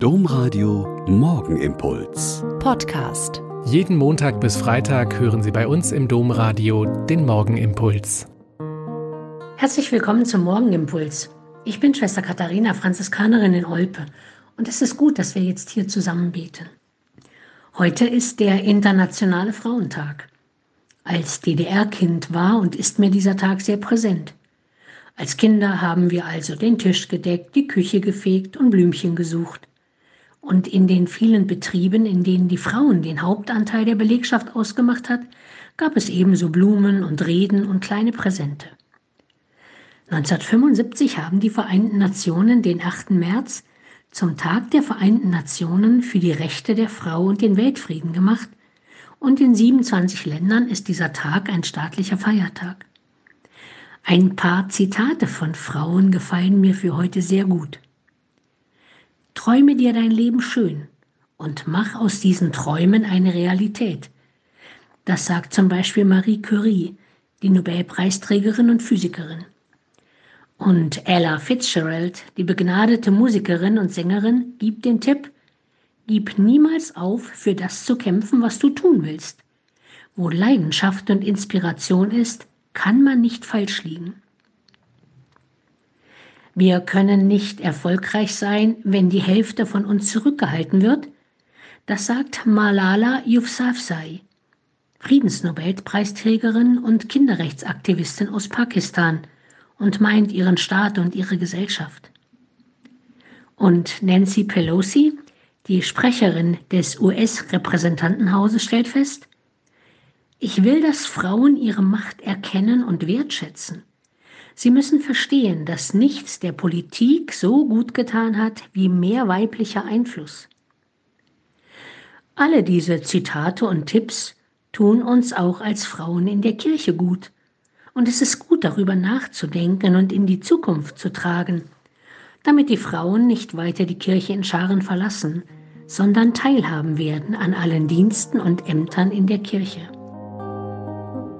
Domradio Morgenimpuls. Podcast. Jeden Montag bis Freitag hören Sie bei uns im Domradio den Morgenimpuls. Herzlich willkommen zum Morgenimpuls. Ich bin Schwester Katharina, Franziskanerin in Olpe, und es ist gut, dass wir jetzt hier zusammen beten. Heute ist der Internationale Frauentag. Als DDR-Kind war und ist mir dieser Tag sehr präsent. Als Kinder haben wir also den Tisch gedeckt, die Küche gefegt und Blümchen gesucht. Und in den vielen Betrieben, in denen die Frauen den Hauptanteil der Belegschaft ausgemacht hat, gab es ebenso Blumen und Reden und kleine Präsente. 1975 haben die Vereinten Nationen den 8. März zum Tag der Vereinten Nationen für die Rechte der Frau und den Weltfrieden gemacht und in 27 Ländern ist dieser Tag ein staatlicher Feiertag. Ein paar Zitate von Frauen gefallen mir für heute sehr gut. Träume dir dein Leben schön und mach aus diesen Träumen eine Realität. Das sagt zum Beispiel Marie Curie, die Nobelpreisträgerin und Physikerin. Und Ella Fitzgerald, die begnadete Musikerin und Sängerin, gibt den Tipp, gib niemals auf, für das zu kämpfen, was du tun willst. Wo Leidenschaft und Inspiration ist, kann man nicht falsch liegen. Wir können nicht erfolgreich sein, wenn die Hälfte von uns zurückgehalten wird. Das sagt Malala Yousafzai, Friedensnobelpreisträgerin und Kinderrechtsaktivistin aus Pakistan und meint ihren Staat und ihre Gesellschaft. Und Nancy Pelosi, die Sprecherin des US-Repräsentantenhauses, stellt fest, ich will, dass Frauen ihre Macht erkennen und wertschätzen. Sie müssen verstehen, dass nichts der Politik so gut getan hat wie mehr weiblicher Einfluss. Alle diese Zitate und Tipps tun uns auch als Frauen in der Kirche gut. Und es ist gut darüber nachzudenken und in die Zukunft zu tragen, damit die Frauen nicht weiter die Kirche in Scharen verlassen, sondern teilhaben werden an allen Diensten und Ämtern in der Kirche.